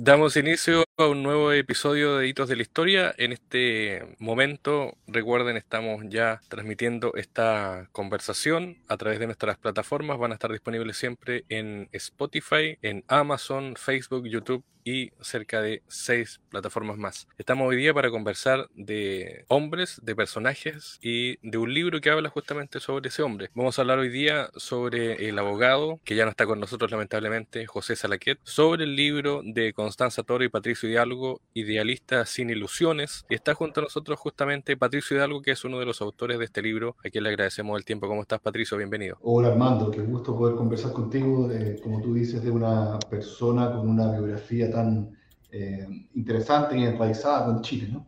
Damos inicio a un nuevo episodio de Hitos de la Historia. En este momento, recuerden, estamos ya transmitiendo esta conversación a través de nuestras plataformas. Van a estar disponibles siempre en Spotify, en Amazon, Facebook, YouTube y cerca de seis plataformas más. Estamos hoy día para conversar de hombres, de personajes y de un libro que habla justamente sobre ese hombre. Vamos a hablar hoy día sobre el abogado, que ya no está con nosotros lamentablemente, José Salaquet, sobre el libro de Constanza Toro y Patricio Hidalgo, Idealista sin ilusiones. Y está junto a nosotros justamente Patricio Hidalgo, que es uno de los autores de este libro, a quien le agradecemos el tiempo. ¿Cómo estás, Patricio? Bienvenido. Hola, Armando. Qué gusto poder conversar contigo, como tú dices, de una persona con una biografía tan eh, interesante y enraizada con Chile, ¿no?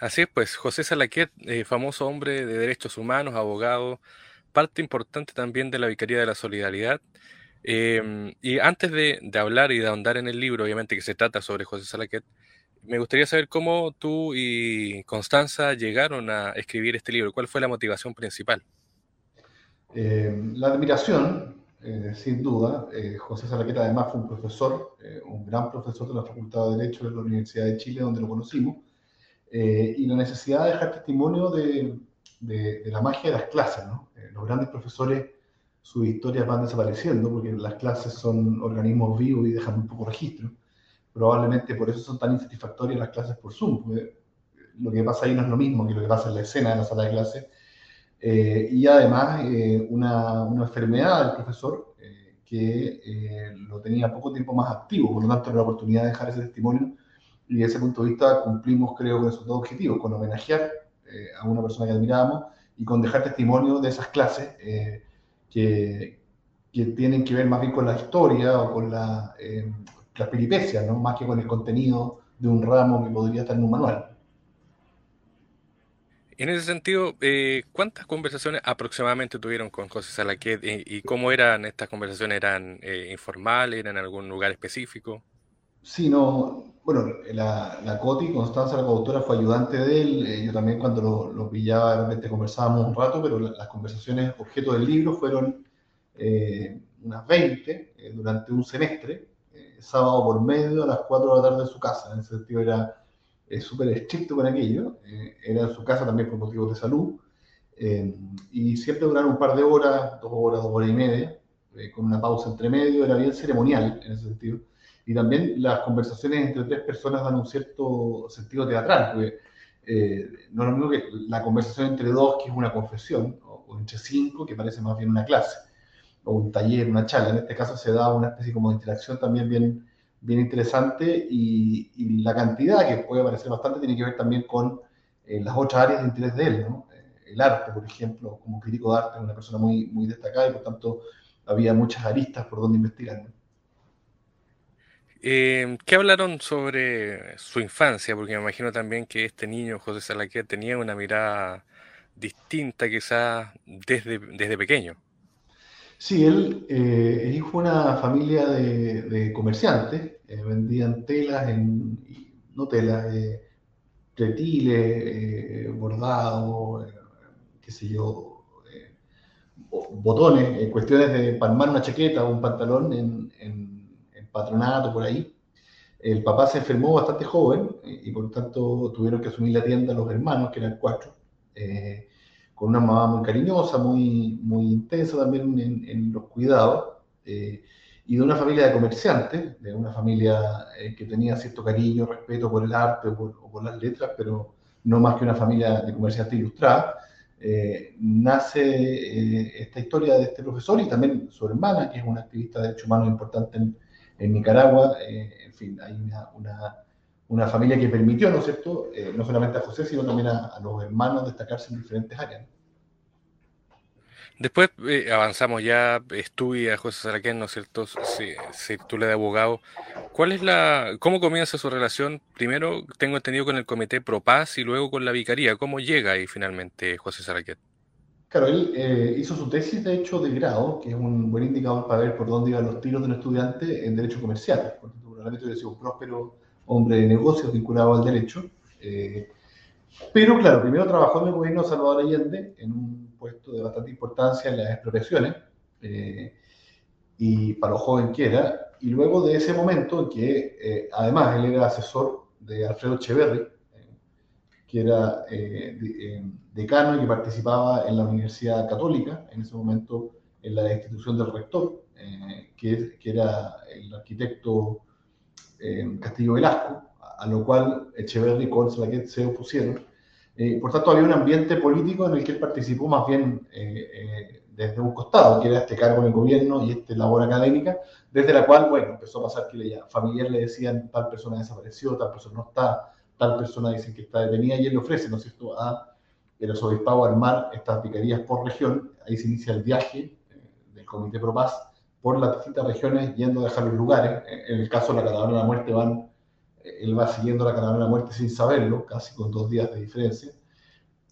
Así es, pues José Salaquet, eh, famoso hombre de derechos humanos, abogado, parte importante también de la Vicaría de la Solidaridad. Em, y antes de, hablar y de ahondar en el libro, obviamente que se trata sobre José Salaquet, me gustaría saber cómo tú y Constanza llegaron a escribir este libro. ¿Cuál fue la motivación principal? Eh, la admiración eh, sin duda. Eh, José Salaqueta además fue un profesor, eh, un gran profesor de la Facultad de Derecho de la Universidad de Chile, donde lo conocimos, y la necesidad de dejar testimonio de, de, la magia de las clases. ¿no? los grandes profesores, sus historias van desapareciendo porque las clases son organismos vivos y dejan un poco registro. Probablemente por eso son tan insatisfactorias las clases por Zoom, lo que pasa ahí no es lo mismo que lo que pasa en la escena de la sala de clase eh, y además eh, una, una, enfermedad del profesor eh, que lo tenía poco tiempo más activo, por lo tanto la oportunidad de dejar ese testimonio y desde ese punto de vista cumplimos creo con esos dos objetivos, con homenajear a una persona que admirábamos y con dejar testimonio de esas clases que, que, tienen que ver más bien con la historia o con la, las peripecias, ¿no? más que con el contenido de un ramo que podría estar en un manual. En ese sentido, eh, ¿cuántas conversaciones aproximadamente tuvieron con José Salaquet y, cómo eran estas conversaciones? ¿Eran eh, informales? ¿Eran en algún lugar específico? Sí, no, bueno, la, la Coti, Constanza, la coautora, fue ayudante de él. Eh, yo también cuando lo, lo, pillaba, de repente conversábamos un rato, pero las conversaciones objeto del libro fueron unas 20 durante un semestre, sábado por medio, a las 4 de la tarde en su casa. En ese sentido era es súper estricto con aquello, eh, era en su casa también por motivos de salud, eh, y siempre duraron un par de horas, dos horas, dos horas y media, eh, con una pausa entre medio, era bien ceremonial en ese sentido. Y también las conversaciones entre tres personas dan un cierto sentido teatral, porque no es lo mismo que la conversación entre dos, que es una confesión, o, o entre cinco, que parece más bien una clase, o un taller, una charla. En este caso se da una especie como de interacción también bien bien interesante y, la cantidad, que puede parecer bastante, tiene que ver también con eh, las otras áreas de interés de él. ¿no? Eh, el arte, por ejemplo, como crítico de arte, es una persona muy, muy destacada y por tanto había muchas aristas por donde investigar. Eh, ¿Qué hablaron sobre su infancia? Porque me imagino también que este niño, José Salaquet, tenía una mirada distinta quizás desde, desde pequeño. Sí, él eh, hijo de una familia de, comerciantes, eh, vendían telas, en, no telas, eh, retiles, bordados, qué sé yo, botones, cuestiones de palmar una chaqueta o un pantalón en, patronato por ahí. El papá se enfermó bastante joven y, por lo tanto tuvieron que asumir la tienda los hermanos, que eran cuatro con una mamá muy cariñosa, muy, muy intensa también en, los cuidados, eh, y de una familia de comerciantes, de una familia eh, que tenía cierto cariño, respeto por el arte o por, las letras, pero no más que una familia de comerciantes ilustrada. Eh, nace esta historia de este profesor y también su hermana, que es una activista de derechos humanos importante en, Nicaragua. en fin, hay una una familia que permitió, ¿no es cierto?, eh, no solamente a José, sino también a, los hermanos destacarse en diferentes áreas. Después eh, avanzamos ya, estudia José Saraquén, ¿no es cierto?, se, se titula de abogado. ¿Cuál es la, cómo comienza su relación? Primero, tengo entendido con el Comité Pro Paz y luego con la Vicaría. ¿Cómo llega ahí finalmente José Saraquet? Claro, él eh, hizo su tesis, de hecho, de grado, que es un buen indicador para ver por dónde iban los tiros de un estudiante en Derecho Comercial, porque probablemente hubiera sido un próspero hombre de negocios vinculado al derecho. Eh, pero claro, primero trabajó en el gobierno de Salvador Allende en un puesto de bastante importancia en las expropiaciones. Eh, y para lo joven que era, y luego de ese momento en que, además, él era asesor de Alfredo Echeverry, que era decano y que participaba en la Universidad Católica, en ese momento en la institución del rector, que, que, era el arquitecto Castillo Velasco, a lo cual Echeverry y Colslaquet se opusieron. Eh, por tanto, había un ambiente político en el que él participó más bien eh, eh, desde un costado, que era este cargo en el gobierno y esta labor académica, desde la cual, bueno, empezó a pasar que le, familiar le decían tal persona desapareció, tal persona no está, tal persona dicen que está detenida, y él le ofrece, ¿no es cierto?, a el arzobispado armar estas vicarías por región, ahí se inicia el viaje del Comité Pro Paz por las distintas regiones, yendo a dejar los lugares, en el caso de la Caravana de la Muerte van él va siguiendo la caravana de la muerte sin saberlo, casi con dos días de diferencia.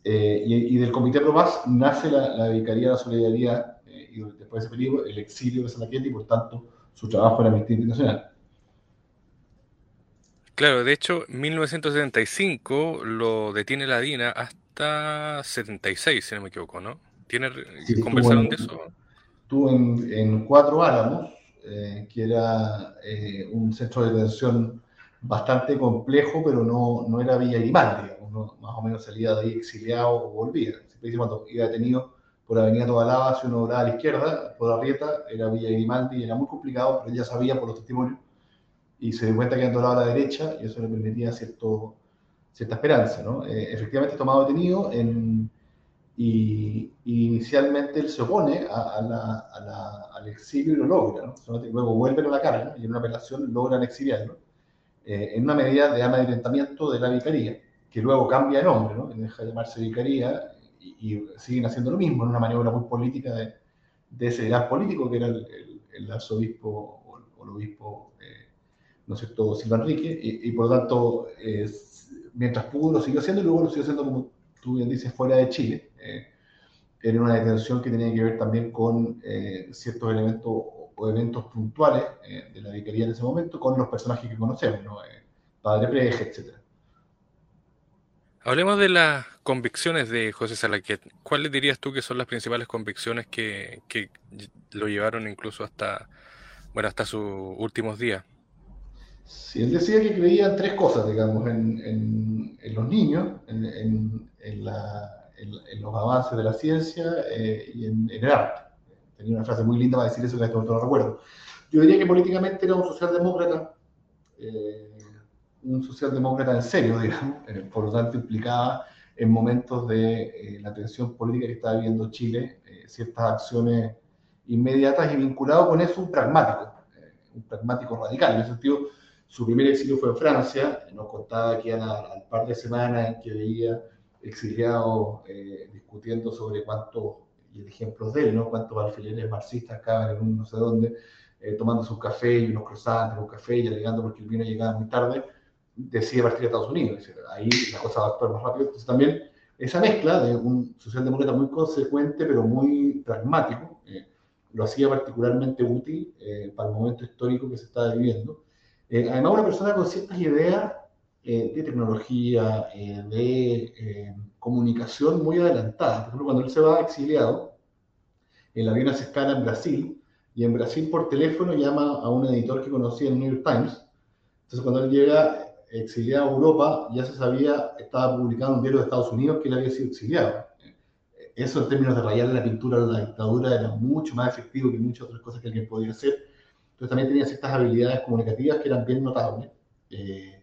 Eh, y, del Comité Pro nace la, Vicaría de la Solidaridad eh, y después de ese periodo el exilio de Salaquete y por tanto su trabajo en Amnistía Internacional. Claro, de hecho, 1975 lo detiene la DINA hasta 76, si no me equivoco, ¿no? ¿Tiene, ¿Conversaron de eso? Estuvo en, en Cuatro Álamos, eh, que era un centro de detención bastante complejo, pero no, no era Villa Grimaldi, digamos, más o menos salía de ahí exiliado o volvía. Siempre cuando iba detenido por Avenida Tobalaba, si uno doblaba a la izquierda, por Arrieta, era Villa Grimaldi, era muy complicado, pero ya sabía por los testimonios, y se dio cuenta que andaba a la derecha, y eso le permitía cierto, cierta esperanza. ¿no? Eh, efectivamente, tomado detenido, en, y, inicialmente él se opone al exilio y lo logra. Luego vuelven a la cara y en una apelación logran exiliarlo eh, en una medida de amedrentamiento de la vicaría, que luego cambia de nombre, ¿no? deja de llamarse vicaría y, siguen haciendo lo mismo, en una maniobra muy política de, ese gran político que era el, arzobispo o, el obispo, eh, ¿no sé todo, Silva Enrique, y, por lo tanto, mientras pudo, lo siguió haciendo y luego lo siguió haciendo, como tú bien dices, fuera de Chile. Eh, era una detención que tenía que ver también con ciertos elementos o eventos puntuales eh, de la vicaría en ese momento con los personajes que conocemos, ¿no? Eh, Padre Preje, etc. Hablemos de las convicciones de José Salaquet. ¿Cuáles dirías tú que son las principales convicciones que, que lo llevaron incluso hasta, bueno, hasta sus últimos días? Sí, él decía que creía en tres cosas, digamos, en, en, los niños, en, la, los avances de la ciencia eh, y en, el arte tenía una frase muy linda para decir eso que en este no recuerdo. Yo diría que políticamente era un socialdemócrata, eh, un socialdemócrata en serio, digamos, eh, por lo tanto implicaba en momentos de eh, la tensión política que estaba viviendo Chile ciertas acciones inmediatas y vinculado con eso un pragmático, un pragmático radical. En ese sentido, su primer exilio fue en Francia, nos contaba que al, par de semanas en que veía exiliados discutiendo sobre cuánto y el ejemplo de él, ¿no? Cuántos alfileres marxistas acaban en un no sé dónde, eh, tomando su café y unos croissants, un café y alegando porque el vino llegaba muy tarde, decide partir a Estados Unidos. ahí la cosa va a actuar más rápido. Entonces también esa mezcla de un socialdemócrata muy consecuente, pero muy pragmático, eh, lo hacía particularmente útil eh, para el momento histórico que se estaba viviendo. Además, una persona con ciertas ideas de tecnología, de comunicación muy adelantada. Por ejemplo, cuando él se va exiliado, el avión se escala en Brasil, y en Brasil por teléfono llama a un editor que conocía en New York Times. Entonces, cuando él llega exiliado a Europa, ya se sabía, estaba publicado en un diario de Estados Unidos que él había sido exiliado. Eso en términos de rayar la pintura de la dictadura era mucho más efectivo que muchas otras cosas que alguien podía hacer. Entonces también tenía ciertas habilidades comunicativas que eran bien notables. Eh,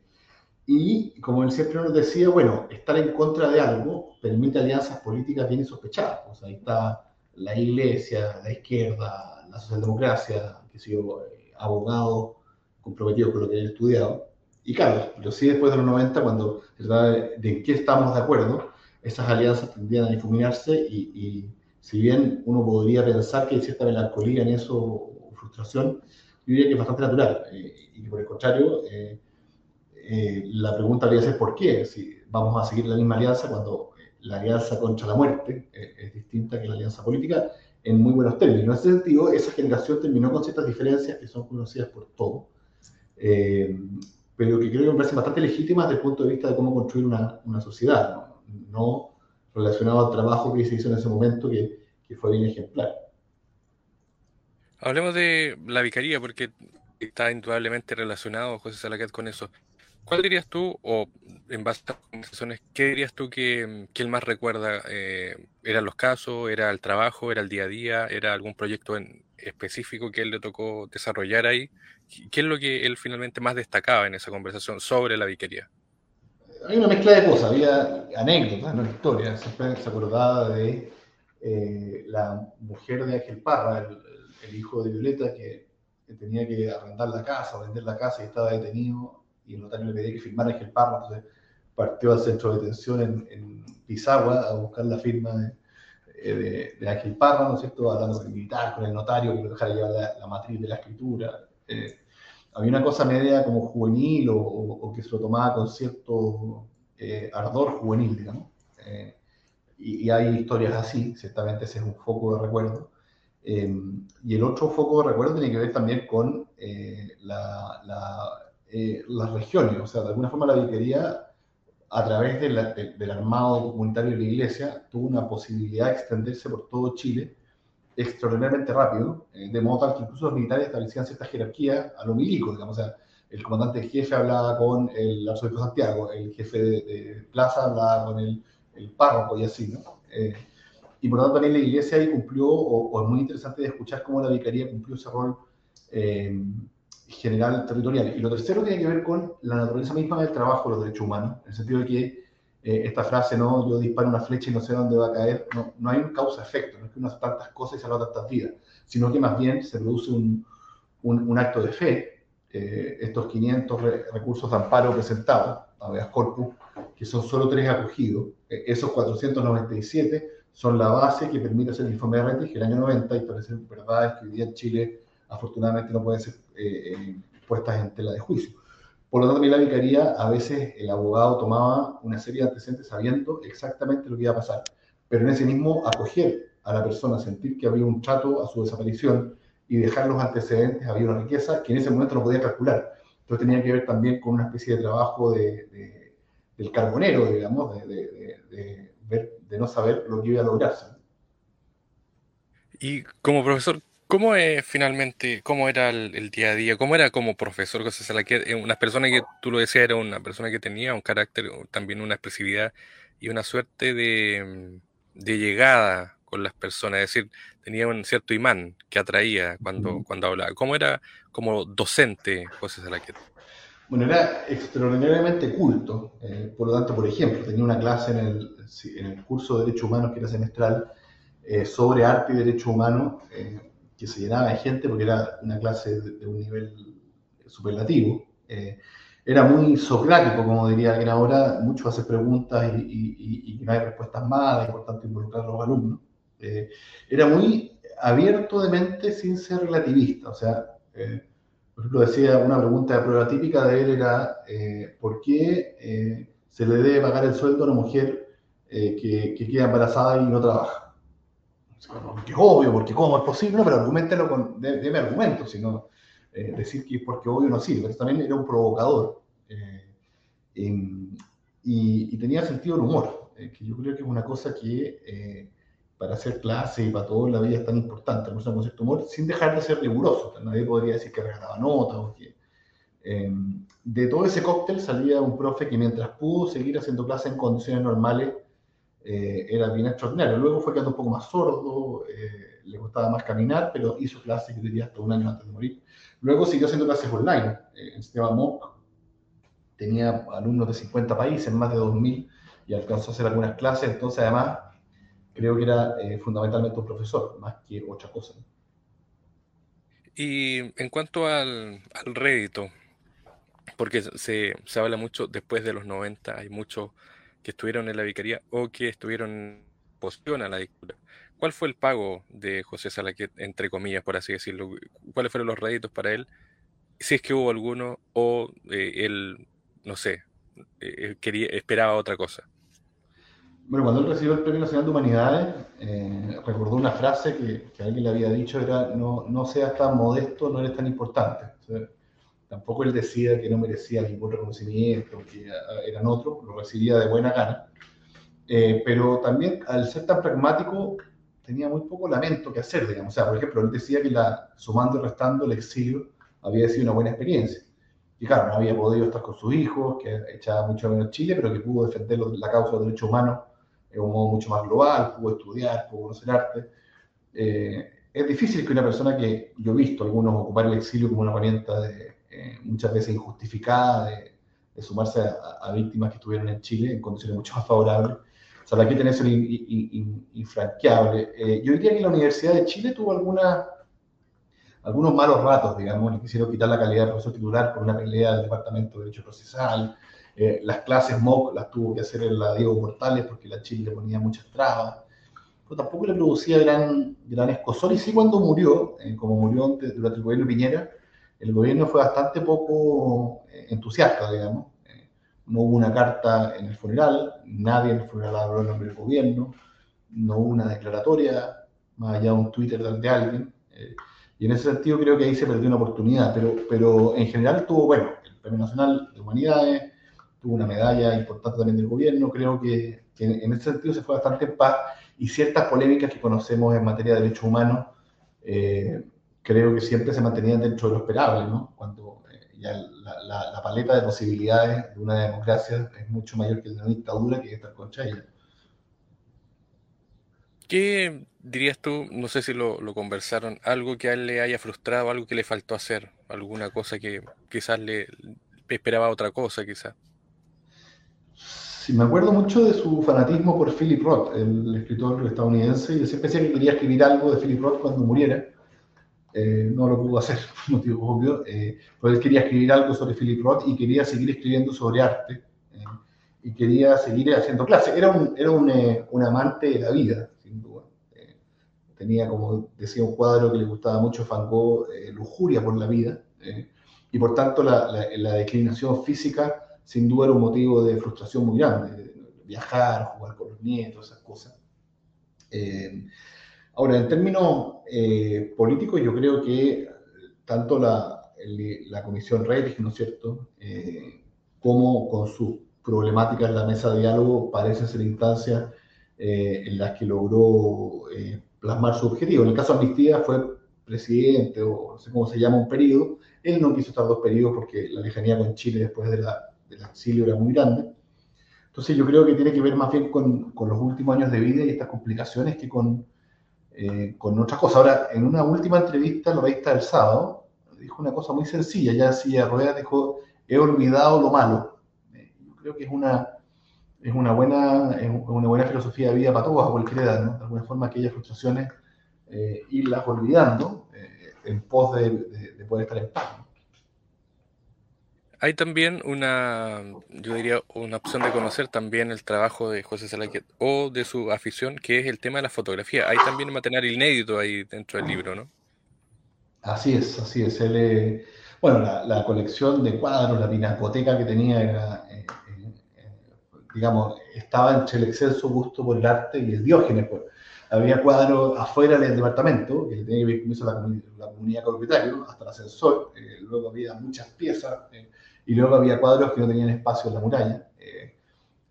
y como él siempre nos decía, bueno, estar en contra de algo permite alianzas políticas bien sospechadas. O sea, ahí está la iglesia, la izquierda, la socialdemocracia, que sido eh, abogado comprometido con lo que he estudiado. Y claro, pero sí después de los 90, cuando trata de, en qué estamos de acuerdo, esas alianzas tendrían a difuminarse y, y, si bien uno podría pensar que hay cierta melancolía en eso frustración, yo diría que es bastante natural eh, y por el contrario... Eh, eh, la pregunta debería ser por qué, si vamos a seguir la misma alianza cuando eh, la alianza contra la muerte eh, es distinta que la alianza política en muy buenos términos. En ese sentido, esa generación terminó con ciertas diferencias que son conocidas por todos, pero que creo que me parecen bastante legítimas desde el punto de vista de cómo construir una, una sociedad, ¿no? ¿no? relacionado al trabajo que se hizo en ese momento, que, que fue bien ejemplar. Hablemos de la vicaría, porque está indudablemente relacionado, José Salaquet, con eso. ¿Cuál dirías tú, o en base a conversaciones, qué dirías tú que, él más recuerda? Eh, ¿Eran los casos? ¿Era el trabajo? ¿Era el día a día? ¿Era algún proyecto específico que él le tocó desarrollar ahí? ¿Qué es lo que él finalmente más destacaba en esa conversación sobre la viquería? Hay una mezcla de cosas, había anécdotas, no historias. Siempre se acordaba de eh, la mujer de Ángel Parra, el, el, hijo de Violeta, que, que, tenía que arrendar la casa o vender la casa y estaba detenido y el notario le pedía que firmara Ángel Parra, entonces partió al centro de detención en, en Pisagua a buscar la firma de, de, de, Ángel Parra, ¿no es cierto?, hablando con el militar, con el notario, que lo dejara llevar la, la matriz de la escritura. Eh, había una cosa media como juvenil o, o, o, que se lo tomaba con cierto eh, ardor juvenil, digamos. Eh, y, y, hay historias así, ciertamente ese es un foco de recuerdo. Eh, y el otro foco de recuerdo tiene que ver también con la, la, las regiones, o sea, de alguna forma la viquería a través de la, de, del armado comunitario de la iglesia, tuvo una posibilidad de extenderse por todo Chile extraordinariamente rápido, eh, de modo tal que incluso los militares establecían ciertas jerarquías a lo milico, digamos, o sea, el comandante jefe hablaba con el arzobispo Santiago, el jefe de, de, plaza hablaba con el, el párroco y así, ¿no? Eh, y por tanto también la iglesia ahí cumplió, o, o, es muy interesante de escuchar cómo la vicaría cumplió ese rol eh, general territorial. Y lo tercero tiene que ver con la naturaleza misma del trabajo de los derechos humanos, en el sentido de que eh, esta frase, ¿no? Yo disparo una flecha y no sé dónde va a caer, no, no hay un causa-efecto, no es que hace tantas cosas y salva tantas vidas, sino que más bien se produce un, un, un acto de fe. Eh, estos 500 re recursos de amparo presentados, habeas corpus, que son solo tres acogidos, eh, esos 497 son la base que permite hacer el informe de Rettig el año 90 y parece verdad que hoy día en Chile afortunadamente no pueden ser eh, eh, puestas en tela de juicio. Por lo tanto, en la vicaría a veces el abogado tomaba una serie de antecedentes sabiendo exactamente lo que iba a pasar, pero en ese mismo acoger a la persona, sentir que había un trato a su desaparición y dejar los antecedentes, había una riqueza que en ese momento no podía calcular. Entonces tenía que ver también con una especie de trabajo de, de, del carbonero, digamos, de, ver, de no saber lo que iba a lograrse. Y como profesor, ¿Cómo es finalmente, cómo era el, el, día a día? ¿Cómo era como profesor José Salaquet? Eh, una persona que tú lo decías era una persona que tenía un carácter, también una expresividad y una suerte de, de llegada con las personas, es decir, tenía un cierto imán que atraía cuando, cuando hablaba. ¿Cómo era como docente José Salaquet? Bueno, era extraordinariamente culto. Eh, por lo tanto, por ejemplo, tenía una clase en el, en el curso de Derechos Humanos que era semestral eh, sobre arte y derechos humanos. Eh, que se llenaba de gente porque era una clase de, de un nivel superlativo. Eh, era muy socrático, como diría alguien ahora, mucho hace preguntas y, y, y, no hay respuestas malas, y por tanto involucrar a los alumnos. Eh, era muy abierto de mente sin ser relativista, o sea, eh, por ejemplo, decía una pregunta de prueba típica de él era eh, ¿por qué eh, se le debe pagar el sueldo a una mujer eh, que, que queda embarazada y no trabaja? porque es obvio, porque cómo es posible, pero argumentelo con, deme argumentos, sino decir que porque obvio no sirve. También era un provocador eh, y, tenía sentido del humor, que yo creo que es una cosa que para hacer clase y para todo en la vida es tan importante, una con cierto humor, sin dejar de ser riguroso. Nadie podría decir que regalaba notas o que. Eh, de todo ese cóctel salía un profe que mientras pudo seguir haciendo clase en condiciones normales, eh, era bien extraordinario. Luego fue quedando un poco más sordo, eh, le gustaba más caminar, pero hizo clases, yo diría, hasta un año antes de morir. Luego siguió haciendo clases online eh, en sistema MOOC. Tenía alumnos de 50 países, más de 2.000, y alcanzó a hacer algunas clases. Entonces, además, creo que era eh, fundamentalmente un profesor, más que otra cosa. Y en cuanto al, al rédito, porque se, se habla mucho después de los 90, hay mucho que estuvieron en la vicaría o que estuvieron posición a la dictadura. ¿Cuál fue el pago de José Salaquet, entre comillas, por así decirlo? ¿Cuáles fueron los réditos para él? Si es que hubo alguno o eh, él, no sé, eh, quería, esperaba otra cosa. Bueno, cuando él recibió el Premio Nacional de Humanidades, eh, recordó una frase que, que, alguien le había dicho, era, no, no seas tan modesto, no eres tan importante. Tampoco él decía que no merecía ningún reconocimiento, que eran otros, lo recibía de buena gana. Eh, pero también, al ser tan pragmático, tenía muy poco lamento que hacer, digamos. O sea, por ejemplo, él decía que la, sumando y restando el exilio había sido una buena experiencia. Y claro, no había podido estar con sus hijos, que echaba mucho menos Chile, pero que pudo defender la causa de los derechos humanos de un modo mucho más global, pudo estudiar, pudo conocer arte. Eh, es difícil que una persona que yo he visto algunos ocupar el exilio como una herramienta de, eh, muchas veces injustificada de, sumarse a, víctimas que estuvieron en Chile en condiciones mucho más favorables. O sea, que tiene eso infranqueable. Eh, yo diría que la Universidad de Chile tuvo algunos malos ratos, digamos, le quisieron quitar la calidad de profesor titular por una pelea del Departamento de Derecho Procesal. Eh, las clases MOOC las tuvo que hacer la Diego Portales porque la Chile le ponía muchas trabas pero tampoco le producía gran, gran escosor. Y sí, cuando murió, eh, como murió durante el gobierno de Piñera, el gobierno fue bastante poco eh, entusiasta, digamos. Eh, no hubo una carta en el funeral, nadie en el funeral habló en nombre del gobierno, no hubo una declaratoria, más allá de un Twitter de alguien. y en ese sentido creo que ahí se perdió una oportunidad, pero, pero en general tuvo, bueno, el Premio Nacional de Humanidades, tuvo una medalla importante también del gobierno, creo que, en ese sentido se fue bastante en paz y ciertas polémicas que conocemos en materia de derechos humanos, eh, creo que siempre se mantenían dentro de lo esperable, ¿no? Cuando eh, ya la, la, paleta de posibilidades de una democracia es mucho mayor que de una dictadura que estar contra ella. ¿Qué dirías tú, no sé si lo, lo, conversaron, algo que a él le haya frustrado, algo que le faltó hacer, alguna cosa que quizás le esperaba otra cosa, quizás? Sí, me acuerdo mucho de su fanatismo por Philip Roth, el escritor estadounidense, y siempre decía que quería escribir algo de Philip Roth cuando muriera. Eh, no lo pudo hacer por motivos obvios, eh, pero él quería escribir algo sobre Philip Roth y quería seguir escribiendo sobre arte eh, y quería seguir haciendo clases. Era, un, era un, un, amante de la vida, sin duda. tenía, como decía, un cuadro que le gustaba mucho Van Gogh, lujuria por la vida, y por tanto la, la, la declinación física sin duda era un motivo de frustración muy grande, viajar, jugar con los nietos, esas cosas. Eh, ahora, en términos eh, políticos, yo creo que tanto la, la Comisión Rettig, ¿no es cierto?, eh, como con sus problemáticas la mesa de diálogo, parecen ser instancias en las que logró plasmar su objetivo. En el caso de Amnistía fue presidente, o no sé cómo se llama, un periodo. Él no quiso estar dos periodos porque la lejanía con Chile después de la del exilio era muy grande. Entonces yo creo que tiene que ver más bien con, los últimos años de vida y estas complicaciones que con, eh, con otras cosas. Ahora, en una última entrevista, la revista del sábado, dijo una cosa muy sencilla, ya decía Rueda, dijo, he olvidado lo malo. Eh, yo creo que es una, es una, buena, es una buena filosofía de vida para todos, a cualquier edad, ¿no? De alguna forma aquellas frustraciones, eh, irlas olvidando en pos de, poder estar en paz. Hay también una, yo diría, una opción de conocer también el trabajo de José Salaquet o de su afición, que es el tema de la fotografía. Hay también material inédito ahí dentro del libro, ¿no? Así es, así es. Él, bueno, la, colección de cuadros, la pinacoteca que tenía era, eh, eh, digamos, estaba entre el exceso gusto por el arte y el diógenes. Pues. Había cuadros afuera del departamento, que tenía que ver con la, comunidad propietaria, hasta el ascensor. Eh, luego había muchas piezas y luego había cuadros que no tenían espacio en la muralla. Eh,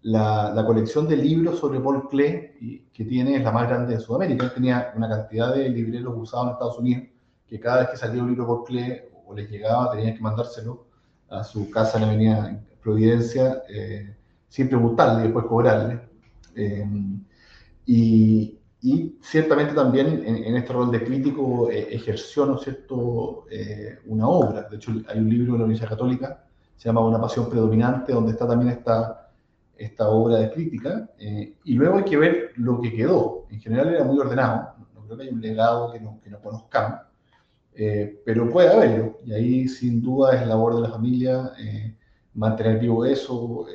la, colección de libros sobre Paul Klee que tiene es la más grande de Sudamérica. Él tenía una cantidad de libreros usados en Estados Unidos que cada vez que salía un libro Paul Klee o les llegaba tenían que mandárselo a su casa en la avenida Providencia, eh, siempre multarle y después cobrarle. Eh, y, ciertamente también en, este rol de crítico ejerció, ¿no cierto?, una obra. De hecho, hay un libro de la Universidad Católica se llama Una pasión predominante, donde está también esta, esta obra de crítica. Eh, y luego hay que ver lo que quedó. En general era muy ordenado, no creo que haya un legado que no, que no conozcamos, eh, pero puede haberlo. Y ahí sin duda es labor de la familia eh, mantener vivo eso,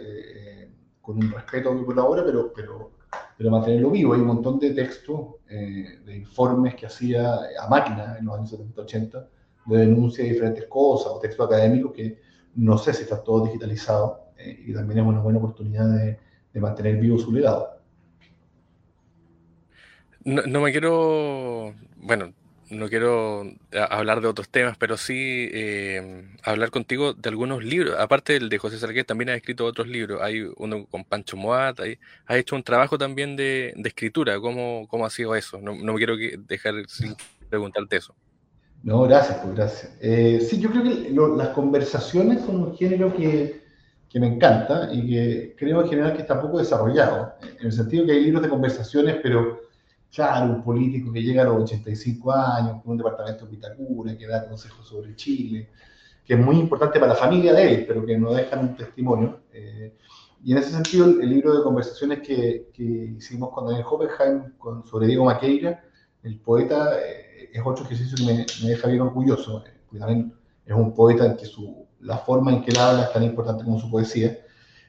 con un respeto por la obra, pero, pero, pero mantenerlo vivo. Hay un montón de textos, de informes que hacía a máquina en los años 70-80, de denuncia de diferentes cosas, o textos académicos que no sé si está todo digitalizado eh, y también es una buena oportunidad de, mantener vivo su legado. No, me quiero, bueno, no quiero hablar de otros temas, pero sí eh, hablar contigo de algunos libros. Aparte del de José Sarqués, también ha escrito otros libros. Hay uno con Pancho Moat, hay, ha hecho un trabajo también de, escritura. ¿Cómo, ¿Cómo, ha sido eso? No, no me quiero dejar sin preguntarte eso. No, gracias, pues gracias. Eh, sí, yo creo que las conversaciones son un género que, que, me encanta y que creo en general que está poco desarrollado, en el sentido que hay libros de conversaciones, pero claro, un político que llega a los 85 años con un departamento de Pitacura, que da consejos sobre Chile, que es muy importante para la familia de él, pero que no dejan un testimonio. Eh, y en ese sentido, el, libro de conversaciones que, que hicimos con Daniel Hoppenheim con, sobre Diego Maqueira, el poeta, eh, es otro ejercicio que me, me, deja bien orgulloso. Porque también es un poeta en que su, la forma en que él habla es tan importante como su poesía.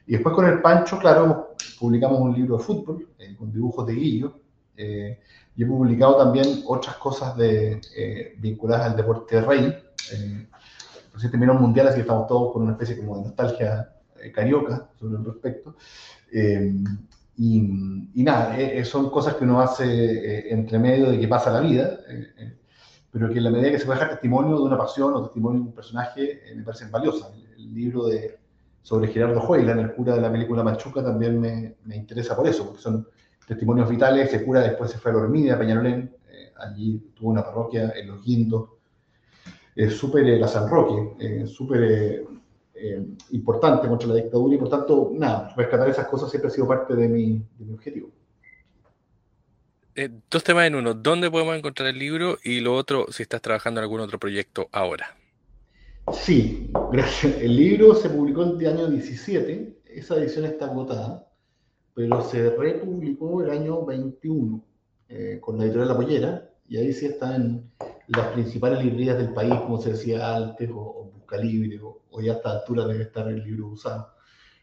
Y después con el Pancho, claro, publicamos un libro de fútbol eh, con dibujos de Guillo. Eh, y he publicado también otras cosas de, eh, vinculadas al deporte rey. Eh, recién terminó un mundial, así que estamos todos con una especie como de nostalgia eh, carioca sobre el respecto. Eh, y, nada, eh, son cosas que uno hace entre medio de que pasa la vida, pero que en la medida que se puede dejar testimonio de una pasión o testimonio de un personaje, me parecen valiosas. El, libro de, sobre Gerardo Huaylan, el cura de la película Machuca, también me, me, interesa por eso, porque son testimonios vitales. Ese cura después se fue a Lormida, a Peñalolén, allí tuvo una parroquia en Los Guindos, súper la San Roque, súper eh, importante contra la dictadura y por tanto, nada, rescatar esas cosas siempre ha sido parte de mi, de mi objetivo. Eh, dos temas en uno, ¿dónde podemos encontrar el libro? Y lo otro, si estás trabajando en algún otro proyecto ahora. Sí, gracias. El libro se publicó en el año 17, esa edición está agotada, pero se republicó el año 21 eh, con la editorial La Pollera, y ahí sí está en las principales librerías del país, como se decía antes, o, o Buscalibre, o, o, ya a esta altura debe estar el libro usado.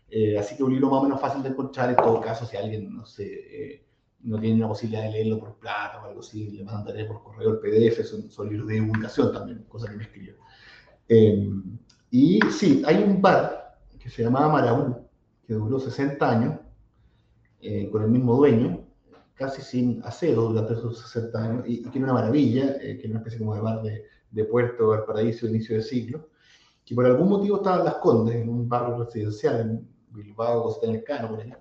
Eh, así que un libro más o menos fácil de encontrar, en todo caso, si alguien, no sé, eh, no tiene la posibilidad de leerlo por plata o algo así, le mandaré por correo el PDF, son, son libros de divulgación también, cosa que me escribe. Eh, y sí, hay un bar que se llamaba Marabú, que duró 60 años, eh, con el mismo dueño, casi sin acero durante esos 60 años, y, y que era una maravilla, eh, que era una especie como de bar de, de Puerto Valparaíso, inicio de siglo, que por algún motivo estaba en Las Condes, en un barrio residencial, en Bilbao, Costa del Cano, por allá.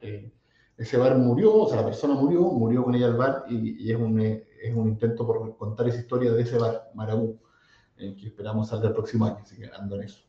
Eh, ese bar murió, o sea, la persona murió, murió con ella el bar, y, y es, un, eh, es un intento por contar esa historia de ese bar, Marabú, eh, que esperamos salga el próximo año, así que ando en eso.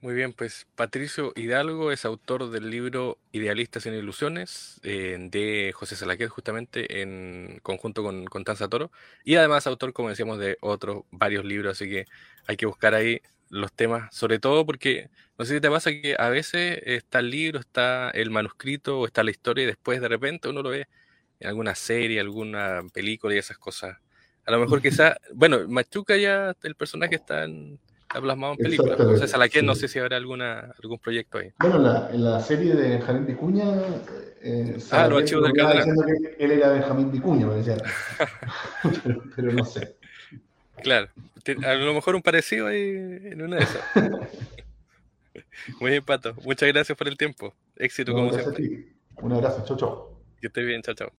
Muy bien, pues Patricio Hidalgo es autor del libro Idealistas sin Ilusiones eh, de José Salaquet, justamente en conjunto con Constanza Toro, y además autor, como decíamos, de otros varios libros, así que hay que buscar ahí los temas, sobre todo porque no sé si te pasa que a veces está el libro, está el manuscrito o está la historia y después de repente uno lo ve en alguna serie, alguna película y esas cosas. A lo mejor quizá, bueno, Machuca ya el personaje está en Está plasmado en película. Entonces, a la que sí. no sé si habrá alguna, algún proyecto ahí. Bueno, en la, en la serie de Benjamín Vicuña. Eh, ah, los archivos del canal. que él era Benjamín Vicuña, me decía. pero, pero, no sé. Claro, a lo mejor un parecido ahí en una de esas. Muy bien, Pato. Muchas gracias por el tiempo. Éxito, como siempre. Un abrazo, chau, chau. Que estés bien, chao, chao.